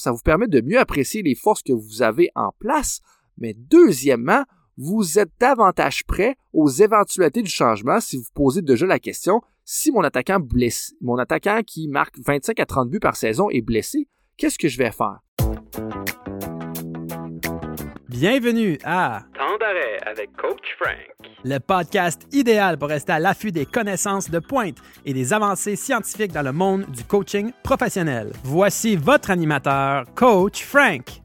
ça vous permet de mieux apprécier les forces que vous avez en place, mais deuxièmement, vous êtes davantage prêt aux éventualités du changement si vous posez déjà la question si mon attaquant blessé, mon attaquant qui marque 25 à 30 buts par saison est blessé, qu'est-ce que je vais faire? Bienvenue à Temps d'arrêt avec Coach Frank. Le podcast idéal pour rester à l'affût des connaissances de pointe et des avancées scientifiques dans le monde du coaching professionnel. Voici votre animateur, Coach Frank.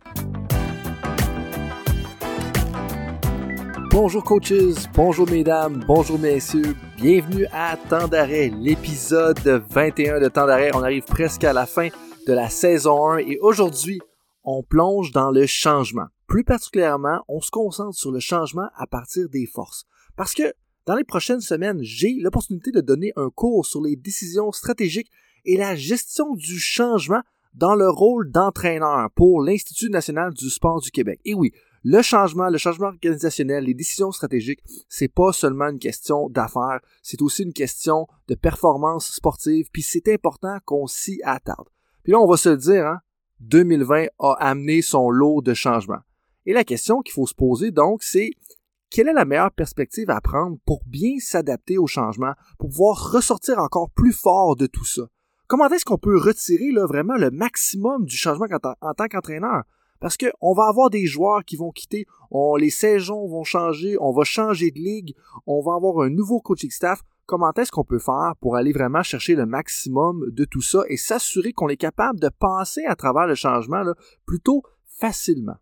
Bonjour coaches, bonjour mesdames, bonjour messieurs, bienvenue à Temps d'arrêt, l'épisode 21 de Temps d'arrêt. On arrive presque à la fin de la saison 1 et aujourd'hui, on plonge dans le changement. Plus particulièrement, on se concentre sur le changement à partir des forces. Parce que dans les prochaines semaines, j'ai l'opportunité de donner un cours sur les décisions stratégiques et la gestion du changement dans le rôle d'entraîneur pour l'Institut national du sport du Québec. Et oui, le changement, le changement organisationnel, les décisions stratégiques, c'est pas seulement une question d'affaires, c'est aussi une question de performance sportive, puis c'est important qu'on s'y attarde. Puis là, on va se le dire, hein, 2020 a amené son lot de changements. Et la question qu'il faut se poser donc, c'est quelle est la meilleure perspective à prendre pour bien s'adapter au changement, pour pouvoir ressortir encore plus fort de tout ça? Comment est-ce qu'on peut retirer là, vraiment le maximum du changement en, tant qu'entraîneur? Parce qu'on va avoir des joueurs qui vont quitter, on, les saisons vont changer, on va changer de ligue, on va avoir un nouveau coaching staff. Comment est-ce qu'on peut faire pour aller vraiment chercher le maximum de tout ça et s'assurer qu'on est capable de passer à travers le changement là, plutôt facilement?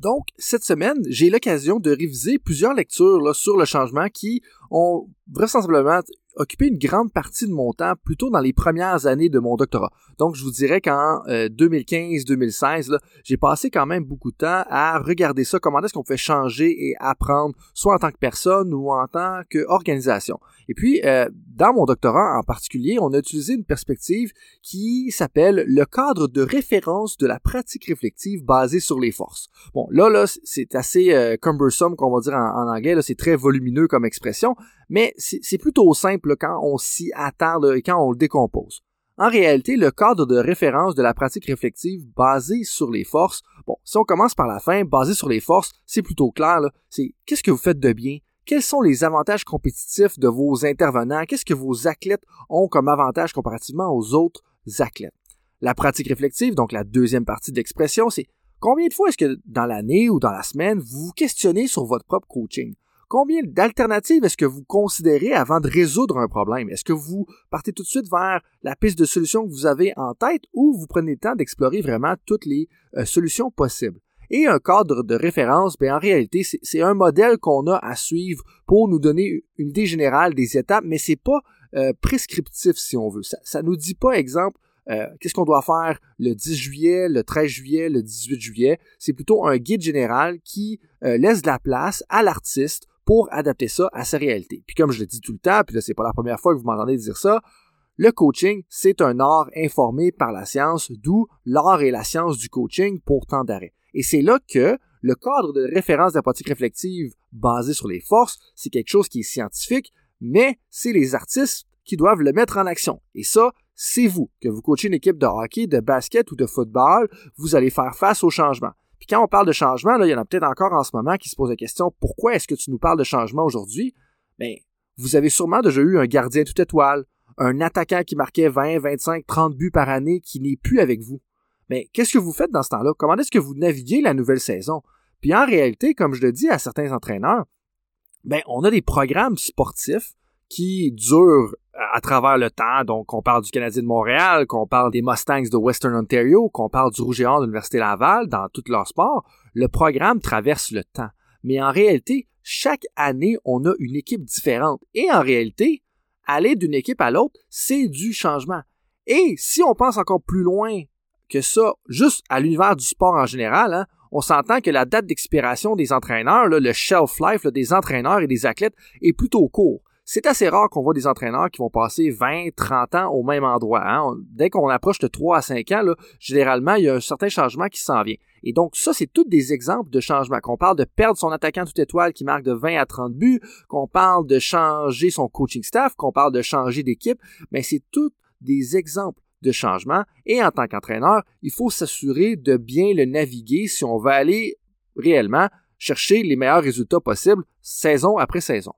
Donc, cette semaine, j'ai l'occasion de réviser plusieurs lectures sur le changement qui ont vraisemblablement occupé une grande partie de mon temps plutôt dans les premières années de mon doctorat. Donc, je vous dirais qu'en 2015-2016, euh, j'ai passé quand même beaucoup de temps à regarder ça, comment est-ce qu'on fait changer et apprendre, soit en tant que personne ou en tant qu'organisation. Et puis, euh, dans mon doctorat en particulier, on a utilisé une perspective qui s'appelle le cadre de référence de la pratique réflexive basée sur les forces. Bon, là, là, c'est assez euh, cumbersome, qu'on va dire en, anglais, c'est très volumineux comme expression, mais c'est plutôt simple quand on s'y attarde et quand on le décompose. En réalité, le cadre de référence de la pratique réflexive basée sur les forces, bon, si on commence par la fin, basé sur les forces, c'est plutôt clair, c'est qu'est-ce que vous faites de bien, quels sont les avantages compétitifs de vos intervenants, qu'est-ce que vos athlètes ont comme avantage comparativement aux autres athlètes? La pratique réflexive, donc la deuxième partie d'expression, c'est combien de fois est-ce que dans l'année ou dans la semaine, vous vous questionnez sur votre propre coaching? Combien d'alternatives est-ce que vous considérez avant de résoudre un problème? Est-ce que vous partez tout de suite vers la piste de solution que vous avez en tête ou vous prenez le temps d'explorer vraiment toutes les euh, solutions possibles? Et un cadre de référence, bien, en réalité, c'est un modèle qu'on a à suivre pour nous donner une idée générale des étapes, mais c'est pas euh, prescriptif si on veut. Ça, ça nous dit pas, exemple, euh, qu'est-ce qu'on doit faire le 10 juillet, le 13 juillet, le 18 juillet. C'est plutôt un guide général qui laisse de la place à l'artiste pour adapter ça à sa réalité. Puis comme je le dis tout le temps, puis là c'est pas la première fois que vous m'entendez dire ça, le coaching, c'est un art informé par la science, d'où l'art et la science du coaching pour temps d'arrêt. Et c'est là que le cadre de référence de la pratique réflexive basé sur les forces, c'est quelque chose qui est scientifique, mais c'est les artistes qui doivent le mettre en action. Et ça, c'est vous. Que vous coachez une équipe de hockey, de basket ou de football, vous allez faire face au changement. Puis quand on parle de changement, là, il y en a peut-être encore en ce moment qui se posent la question pourquoi est-ce que tu nous parles de changement aujourd'hui? Bien, vous avez sûrement déjà eu un gardien tout étoile, un attaquant qui marquait 20, 25, 30 buts par année qui n'est plus avec vous. Mais qu'est-ce que vous faites dans ce temps-là? Comment est-ce que vous naviguez la nouvelle saison? Puis en réalité, comme je le dis à certains entraîneurs, ben, on a des programmes sportifs qui durent à travers le temps. Donc, on parle du Canadien de Montréal, qu'on parle des Mustangs de Western Ontario, qu'on parle du Rouge et de l'Université Laval, dans tout leur sport, le programme traverse le temps. Mais en réalité, chaque année, on a une équipe différente. Et en réalité, aller d'une équipe à l'autre, c'est du changement. Et si on pense encore plus loin que ça, juste à l'univers du sport en général, hein, on s'entend que la date d'expiration des entraîneurs, le shelf life des entraîneurs et des athlètes est plutôt court c'est assez rare qu'on voit des entraîneurs qui vont passer 20, 30 ans au même endroit. Hein. Dès qu'on approche de 3 à 5 ans, généralement, il y a un certain changement qui s'en vient. Et donc, ça, c'est tous des exemples de changement. Qu'on parle de perdre son attaquant toute étoile qui marque de 20 à 30 buts, qu'on parle de changer son coaching staff, qu'on parle de changer d'équipe, mais c'est tous des exemples de changement et en tant qu'entraîneur, il faut s'assurer de bien le naviguer si on veut aller réellement chercher les meilleurs résultats possibles saison après saison.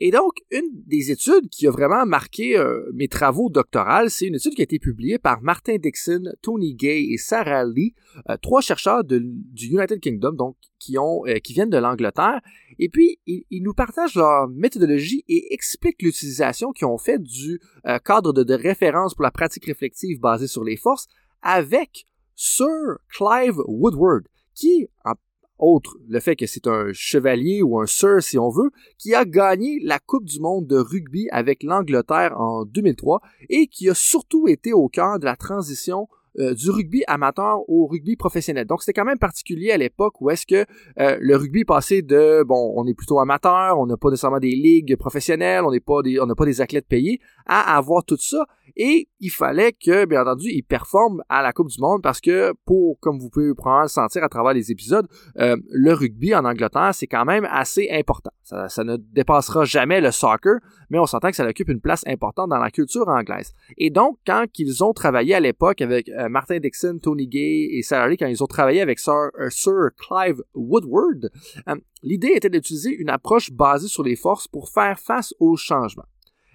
Et donc, une des études qui a vraiment marqué euh, mes travaux doctoraux, c'est une étude qui a été publiée par Martin Dixon, Tony Gay et Sarah Lee, euh, trois chercheurs du United Kingdom, donc qui, ont, euh, qui viennent de l'Angleterre. Et puis, ils, nous partagent leur méthodologie et expliquent l'utilisation qu'ils ont fait du cadre de, de référence pour la pratique réflexive basée sur les forces avec Sir Clive Woodward, qui, en autre le fait que c'est un chevalier ou un sir si on veut, qui a gagné la Coupe du monde de rugby avec l'Angleterre en 2003 et qui a surtout été au cœur de la transition euh, du rugby amateur au rugby professionnel. Donc c'était quand même particulier à l'époque où est-ce que euh, le rugby passait de bon, on est plutôt amateur, on n'a pas nécessairement des ligues professionnelles, on on n'a pas des athlètes payés à avoir tout ça et il fallait que bien entendu ils performent à la Coupe du monde parce que pour comme vous pouvez probablement le sentir à travers les épisodes, euh, le rugby en Angleterre c'est quand même assez important. Ça, ça ne dépassera jamais le soccer, mais on s'entend que ça occupe une place importante dans la culture anglaise. Et donc quand ils ont travaillé à l'époque avec euh, Martin Dixon, Tony Gay et Lee, quand ils ont travaillé avec Sir, euh, Clive Woodward, euh, l'idée était d'utiliser une approche basée sur les forces pour faire face aux changements.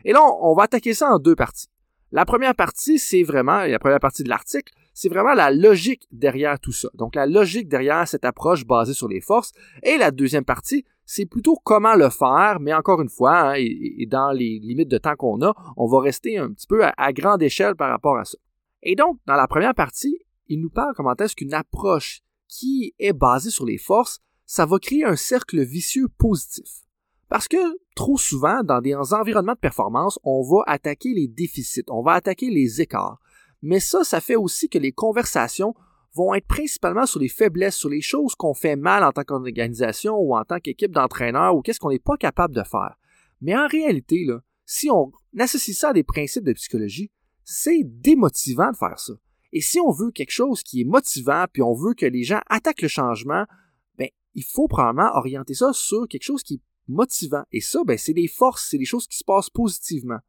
Et là, on, va attaquer ça en deux parties. La première partie, c'est vraiment, la première partie de l'article, c'est vraiment la logique derrière tout ça. Donc la logique derrière cette approche basée sur les forces. Et la deuxième partie, c'est plutôt comment le faire, mais encore une fois, hein, et, dans les limites de temps qu'on a, on va rester un petit peu à grande échelle par rapport à ça. Et donc, dans la première partie, il nous parle comment est-ce qu'une approche qui est basée sur les forces, ça va créer un cercle vicieux positif. Parce que trop souvent, dans des environnements de performance, on va attaquer les déficits, on va attaquer les écarts. Mais ça, ça fait aussi que les conversations vont être principalement sur les faiblesses, sur les choses qu'on fait mal en tant qu'organisation ou en tant qu'équipe d'entraîneurs ou qu'est-ce qu'on n'est pas capable de faire. Mais en réalité, là, si on associe ça à des principes de psychologie, c'est démotivant de faire ça. Et si on veut quelque chose qui est motivant, puis on veut que les gens attaquent le changement, ben, il faut probablement orienter ça sur quelque chose qui est motivant. Et ça, ben, c'est des forces, c'est des choses qui se passent positivement.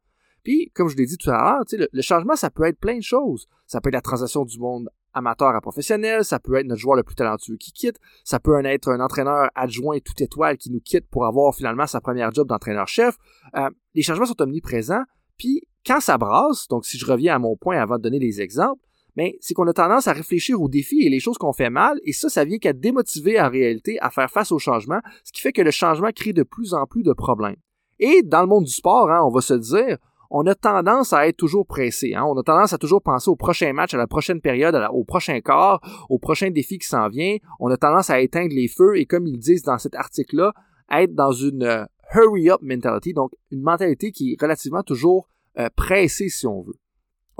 Puis, comme je l'ai dit tout à l'heure, le, le changement, ça peut être plein de choses. Ça peut être la transition du monde amateur à professionnel, ça peut être notre joueur le plus talentueux qui quitte, ça peut être un entraîneur adjoint tout étoile qui nous quitte pour avoir finalement sa première job d'entraîneur-chef. Euh, les changements sont omniprésents, puis quand ça brasse, donc si je reviens à mon point avant de donner des exemples, mais c'est qu'on a tendance à réfléchir aux défis et les choses qu'on fait mal, et ça, ça vient qu'à démotiver en réalité à faire face au changement, ce qui fait que le changement crée de plus en plus de problèmes. Et dans le monde du sport, hein, on va se dire, on a tendance à être toujours pressé. Hein? On a tendance à toujours penser au prochain match, à la prochaine période, au prochain quart, au prochain défi qui s'en vient. On a tendance à éteindre les feux et comme ils disent dans cet article-là, être dans une euh, hurry up mentality, donc une mentalité qui est relativement toujours euh, pressé si on veut.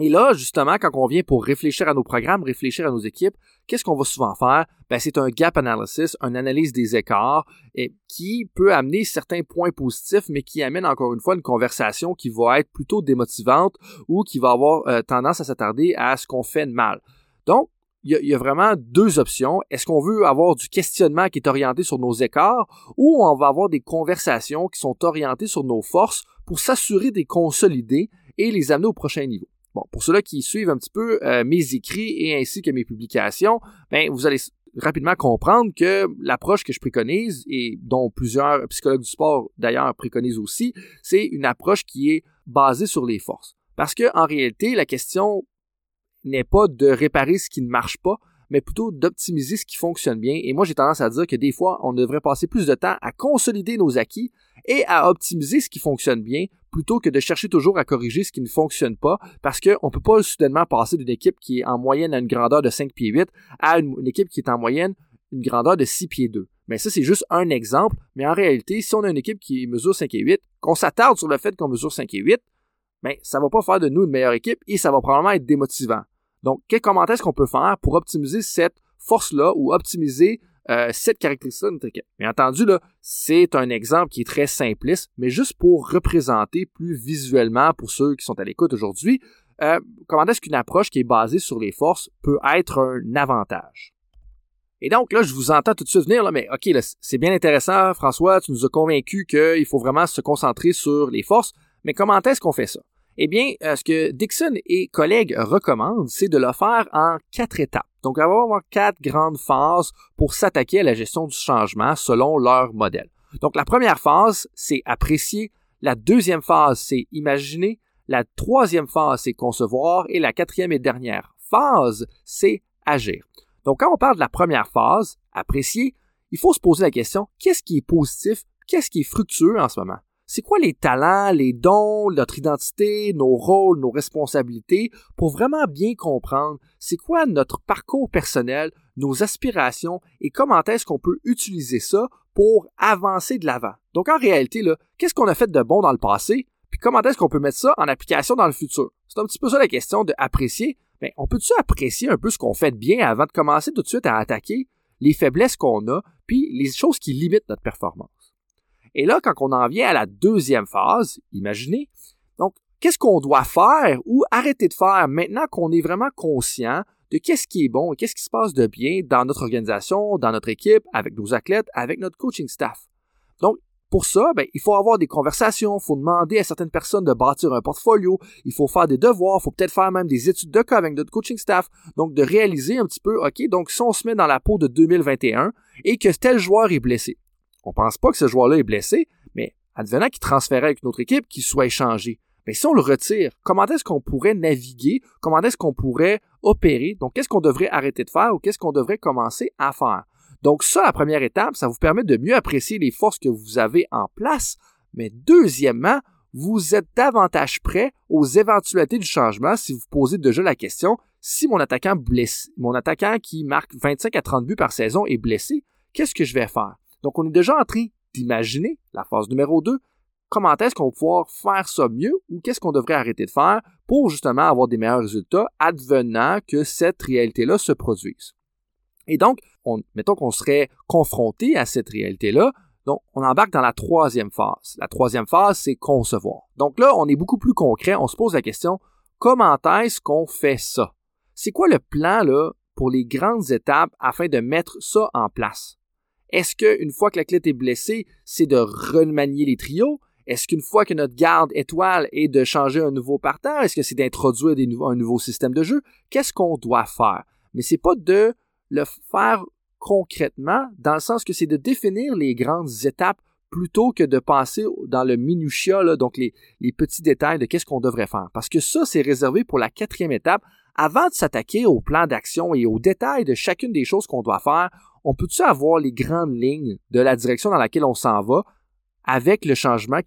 Et là, justement, quand on vient pour réfléchir à nos programmes, réfléchir à nos équipes, qu'est-ce qu'on va souvent faire? Ben, c'est un gap analysis, une analyse des écarts, et qui peut amener certains points positifs, mais qui amène encore une fois une conversation qui va être plutôt démotivante ou qui va avoir euh, tendance à s'attarder à ce qu'on fait de mal. Donc, il y, a vraiment deux options. Est-ce qu'on veut avoir du questionnement qui est orienté sur nos écarts ou on va avoir des conversations qui sont orientées sur nos forces pour s'assurer de les consolider et les amener au prochain niveau? Bon, pour ceux-là qui suivent un petit peu euh, mes écrits et ainsi que mes publications, ben, vous allez rapidement comprendre que l'approche que je préconise et dont plusieurs psychologues du sport d'ailleurs préconisent aussi, c'est une approche qui est basée sur les forces. Parce que en réalité, la question n'est pas de réparer ce qui ne marche pas, mais plutôt d'optimiser ce qui fonctionne bien. Et moi, j'ai tendance à dire que des fois, on devrait passer plus de temps à consolider nos acquis et à optimiser ce qui fonctionne bien plutôt que de chercher toujours à corriger ce qui ne fonctionne pas parce qu'on ne peut pas soudainement passer d'une équipe qui est en moyenne à une grandeur de 5 pieds 8 à une, équipe qui est en moyenne une grandeur de 6 pieds 2. Mais ça, c'est juste un exemple. Mais en réalité, si on a une équipe qui mesure 5 et 8, qu'on s'attarde sur le fait qu'on mesure 5 et 8, ben, ça va pas faire de nous une meilleure équipe et ça va probablement être démotivant. Donc, commentaire est-ce qu'on peut faire pour optimiser cette force-là ou optimiser euh, cette caractéristique de notre? Bien entendu, là, c'est un exemple qui est très simpliste, mais juste pour représenter plus visuellement pour ceux qui sont à l'écoute aujourd'hui, euh, comment est-ce qu'une approche qui est basée sur les forces peut être un avantage? Et donc là, je vous entends tout de suite venir, là, mais OK, c'est bien intéressant, François, tu nous as convaincu qu'il faut vraiment se concentrer sur les forces, mais comment est-ce qu'on fait ça? Eh bien, euh, ce que Dixon et collègues recommandent, c'est de le faire en quatre étapes. Donc, avoir quatre grandes phases pour s'attaquer à la gestion du changement selon leur modèle. Donc, la première phase, c'est apprécier. La deuxième phase, c'est imaginer. La troisième phase, c'est concevoir. Et la quatrième et dernière phase, c'est agir. Donc, quand on parle de la première phase, apprécier, il faut se poser la question, qu'est-ce qui est positif, qu'est-ce qui est fructueux en ce moment? C'est quoi les talents, les dons, notre identité, nos rôles, nos responsabilités pour vraiment bien comprendre c'est quoi notre parcours personnel, nos aspirations et comment est-ce qu'on peut utiliser ça pour avancer de l'avant? Donc en réalité, qu'est-ce qu'on a fait de bon dans le passé, puis comment est-ce qu'on peut mettre ça en application dans le futur? C'est un petit peu ça la question d'apprécier. Mais on peut-tu apprécier un peu ce qu'on fait de bien avant de commencer tout de suite à attaquer les faiblesses qu'on a, puis les choses qui limitent notre performance? Et là, quand on en vient à la deuxième phase, imaginez, donc, qu'est-ce qu'on doit faire ou arrêter de faire maintenant qu'on est vraiment conscient de qu'est-ce qui est bon et qu'est-ce qui se passe de bien dans notre organisation, dans notre équipe, avec nos athlètes, avec notre coaching staff? Donc, pour ça, ben, il faut avoir des conversations, il faut demander à certaines personnes de bâtir un portfolio, il faut faire des devoirs, il faut peut-être faire même des études de cas avec notre coaching staff, donc de réaliser un petit peu, OK, donc si on se met dans la peau de 2021 et que tel joueur est blessé, on pense pas que ce joueur-là est blessé, mais advenant qu'il transférait avec une autre équipe, qu'il soit échangé. Mais si on le retire, comment est-ce qu'on pourrait naviguer? Comment est-ce qu'on pourrait opérer? Donc, qu'est-ce qu'on devrait arrêter de faire ou qu'est-ce qu'on devrait commencer à faire? Donc, ça, la première étape, ça vous permet de mieux apprécier les forces que vous avez en place. Mais deuxièmement, vous êtes davantage prêt aux éventualités du changement si vous posez déjà la question si mon attaquant blessé, mon attaquant qui marque 25 à 30 buts par saison est blessé, qu'est-ce que je vais faire? Donc, on est déjà en train d'imaginer la phase numéro 2. Comment est-ce qu'on va pouvoir faire ça mieux ou qu'est-ce qu'on devrait arrêter de faire pour justement avoir des meilleurs résultats advenant que cette réalité-là se produise? Et donc, on, mettons qu'on serait confronté à cette réalité-là, donc on embarque dans la troisième phase. La troisième phase, c'est concevoir. Donc là, on est beaucoup plus concret, on se pose la question, comment est-ce qu'on fait ça? C'est quoi le plan là, pour les grandes étapes afin de mettre ça en place? Est-ce qu'une fois que la clé est blessée, c'est de remanier les trios? Est-ce qu'une fois que notre garde étoile est de changer un nouveau parterre? Est-ce que c'est d'introduire un nouveau système de jeu? Qu'est-ce qu'on doit faire? Mais c'est pas de le faire concrètement, dans le sens que c'est de définir les grandes étapes plutôt que de passer dans le minutiae, donc les, les petits détails de qu'est-ce qu'on devrait faire. Parce que ça, c'est réservé pour la quatrième étape. Avant de s'attaquer au plan d'action et aux détails de chacune des choses qu'on doit faire, on peut-tu avoir les grandes lignes de la direction dans laquelle on s'en va avec le changement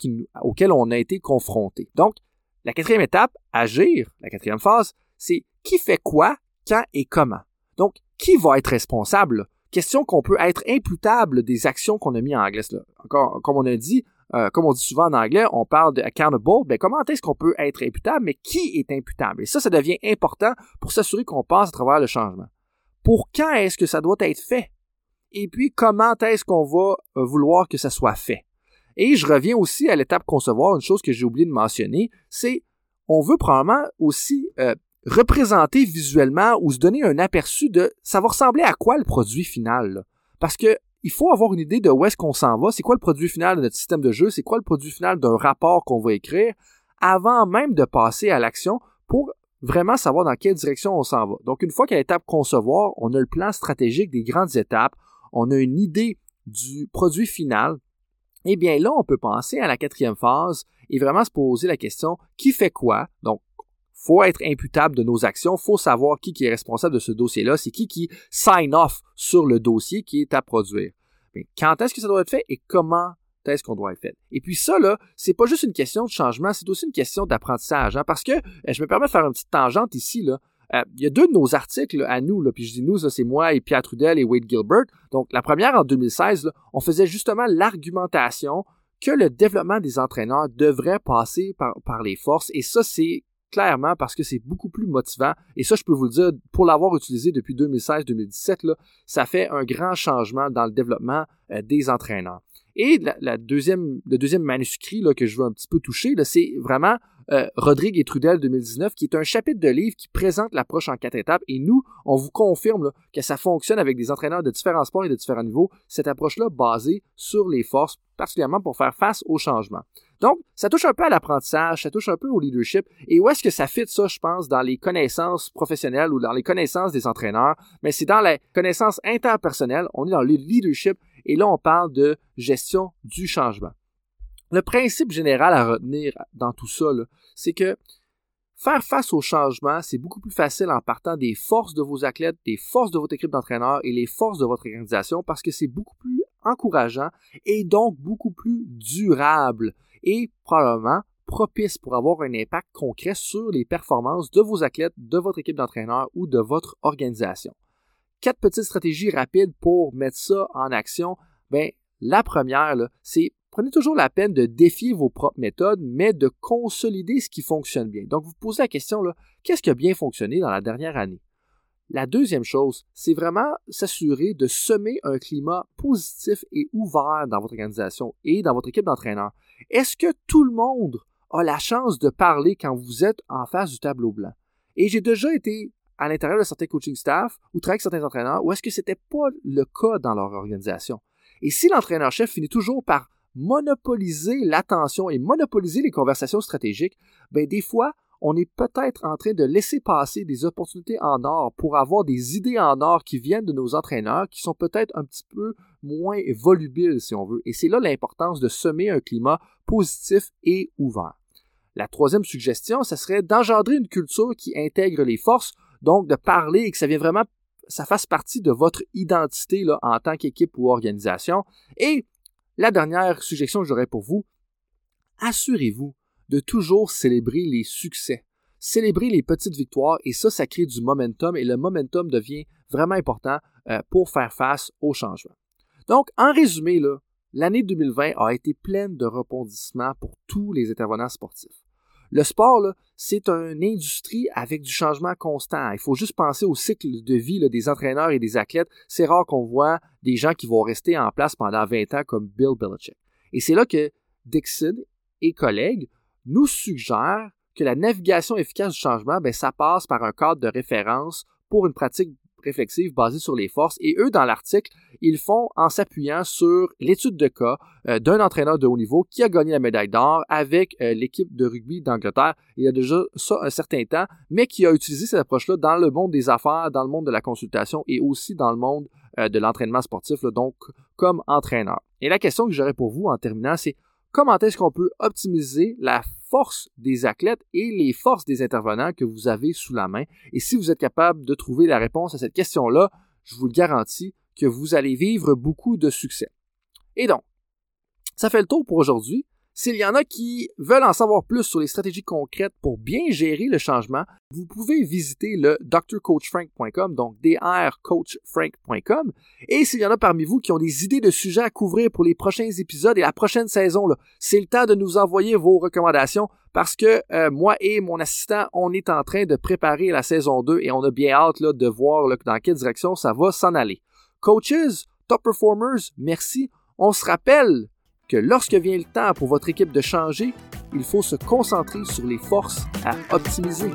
auquel on a été confronté? Donc, la quatrième étape, agir, la quatrième phase, c'est qui fait quoi, quand et comment? Donc, qui va être responsable? Question qu'on peut être imputable des actions qu'on a mis en anglais. Encore, comme on a dit, euh, comme on dit souvent en anglais, on parle de accountable. Ben, comment est-ce qu'on peut être imputable, mais qui est imputable? Et ça, ça devient important pour s'assurer qu'on passe à travers le changement. Pour quand est-ce que ça doit être fait? et puis comment est-ce qu'on va vouloir que ça soit fait? Et je reviens aussi à l'étape concevoir, une chose que j'ai oublié de mentionner, c'est on veut probablement aussi euh, représenter visuellement ou se donner un aperçu de ça va ressembler à quoi le produit final. Parce que il faut avoir une idée de où est-ce qu'on s'en va, c'est quoi le produit final de notre système de jeu, c'est quoi le produit final d'un rapport qu'on va écrire avant même de passer à l'action pour vraiment savoir dans quelle direction on s'en va? Donc une fois qu'à l'étape concevoir, on a le plan stratégique des grandes étapes, on a une idée du produit final, eh bien là, on peut penser à la quatrième phase et vraiment se poser la question qui fait quoi? Donc, faut être imputable de nos actions, faut savoir qui, qui est responsable de ce dossier-là, c'est qui qui sign off sur le dossier qui est à produire. Mais quand est-ce que ça doit être fait et comment est-ce qu'on doit être fait? Et puis ça, là, c'est pas juste une question de changement, c'est aussi une question d'apprentissage, hein, parce que eh, je me permets de faire une petite tangente ici, là. Euh, il y a deux de nos articles à nous, là, puis je dis nous, c'est moi et Pierre Trudel et Wade Gilbert. Donc, la première en 2016, on faisait justement l'argumentation que le développement des entraîneurs devrait passer par, par les forces, et ça, c'est clairement parce que c'est beaucoup plus motivant. Et ça, je peux vous le dire, pour l'avoir utilisé depuis 2016-2017, ça fait un grand changement dans le développement euh, des entraîneurs. Et la, deuxième, le deuxième manuscrit là, que je veux un petit peu toucher, c'est vraiment euh, Rodrigue et Trudel 2019, qui est un chapitre de livre qui présente l'approche en quatre étapes. Et nous, on vous confirme que ça fonctionne avec des entraîneurs de différents sports et de différents niveaux. Cette approche-là basée sur les forces, particulièrement pour faire face au changement. Donc, ça touche un peu à l'apprentissage, ça touche un peu au leadership. Et où est-ce que ça fit ça, je pense, dans les connaissances professionnelles ou dans les connaissances des entraîneurs? Mais c'est dans les connaissances interpersonnelles. On est dans le leadership et là, on parle de gestion du changement. Le principe général à retenir dans tout ça, c'est que faire face au changement, c'est beaucoup plus facile en partant des forces de vos athlètes, des forces de votre équipe d'entraîneurs et les forces de votre organisation parce que c'est beaucoup plus encourageant et donc beaucoup plus durable et probablement propice pour avoir un impact concret sur les performances de vos athlètes, de votre équipe d'entraîneurs ou de votre organisation. Quatre petites stratégies rapides pour mettre ça en action. Ben, la première, c'est prenez toujours la peine de défier vos propres méthodes, mais de consolider ce qui fonctionne bien. Donc, vous posez la question, qu'est-ce qui a bien fonctionné dans la dernière année? La deuxième chose, c'est vraiment s'assurer de semer un climat positif et ouvert dans votre organisation et dans votre équipe d'entraîneurs. Est-ce que tout le monde a la chance de parler quand vous êtes en face du tableau blanc? Et j'ai déjà été à l'intérieur de certains coaching staff ou travaillé avec certains entraîneurs où est-ce que c'était pas le cas dans leur organisation? Et si l'entraîneur-chef finit toujours par monopoliser l'attention et monopoliser les conversations stratégiques, ben des fois, on est peut-être en train de laisser passer des opportunités en or pour avoir des idées en or qui viennent de nos entraîneurs qui sont peut-être un petit peu moins volubiles, si on veut. Et c'est là l'importance de semer un climat positif et ouvert. La troisième suggestion, ce serait d'engendrer une culture qui intègre les forces, donc de parler et que ça vienne vraiment, ça fasse partie de votre identité en tant qu'équipe ou organisation. Et la dernière suggestion que j'aurais pour vous, assurez-vous de toujours célébrer les succès. Célébrer les petites victoires et ça, ça crée du momentum et le momentum devient vraiment important euh, pour faire face au changement. Donc, en résumé, l'année 2020 a été pleine de rebondissements pour tous les intervenants sportifs. Le sport, c'est une industrie avec du changement constant. Il faut juste penser au cycle de vie des entraîneurs et des athlètes. C'est rare qu'on voit des gens qui vont rester en place pendant 20 ans comme Bill Belichick. Et c'est là que Dixon et collègues nous suggère que la navigation efficace du changement, ben, ça passe par un cadre de référence pour une pratique réflexive basée sur les forces. Et eux, dans l'article, ils font en s'appuyant sur l'étude de cas euh, d'un entraîneur de haut niveau qui a gagné la médaille d'or avec euh, l'équipe de rugby d'Angleterre il y a déjà ça un certain temps, mais qui a utilisé cette approche-là dans le monde des affaires, dans le monde de la consultation et aussi dans le monde euh, de l'entraînement sportif, donc comme entraîneur. Et la question que j'aurais pour vous en terminant, c'est comment est-ce qu'on peut optimiser la force des athlètes et les forces des intervenants que vous avez sous la main. Et si vous êtes capable de trouver la réponse à cette question-là, je vous garantis que vous allez vivre beaucoup de succès. Et donc, ça fait le tour pour aujourd'hui. S'il y en a qui veulent en savoir plus sur les stratégies concrètes pour bien gérer le changement, vous pouvez visiter le drcoachfrank.com, donc drcoachfrank.com. Et s'il y en a parmi vous qui ont des idées de sujets à couvrir pour les prochains épisodes et la prochaine saison, c'est le temps de nous envoyer vos recommandations parce que euh, moi et mon assistant, on est en train de préparer la saison 2 et on a bien hâte là, de voir dans quelle direction ça va s'en aller. Coaches, top performers, merci. On se rappelle que lorsque vient le temps pour votre équipe de changer, il faut se concentrer sur les forces à optimiser.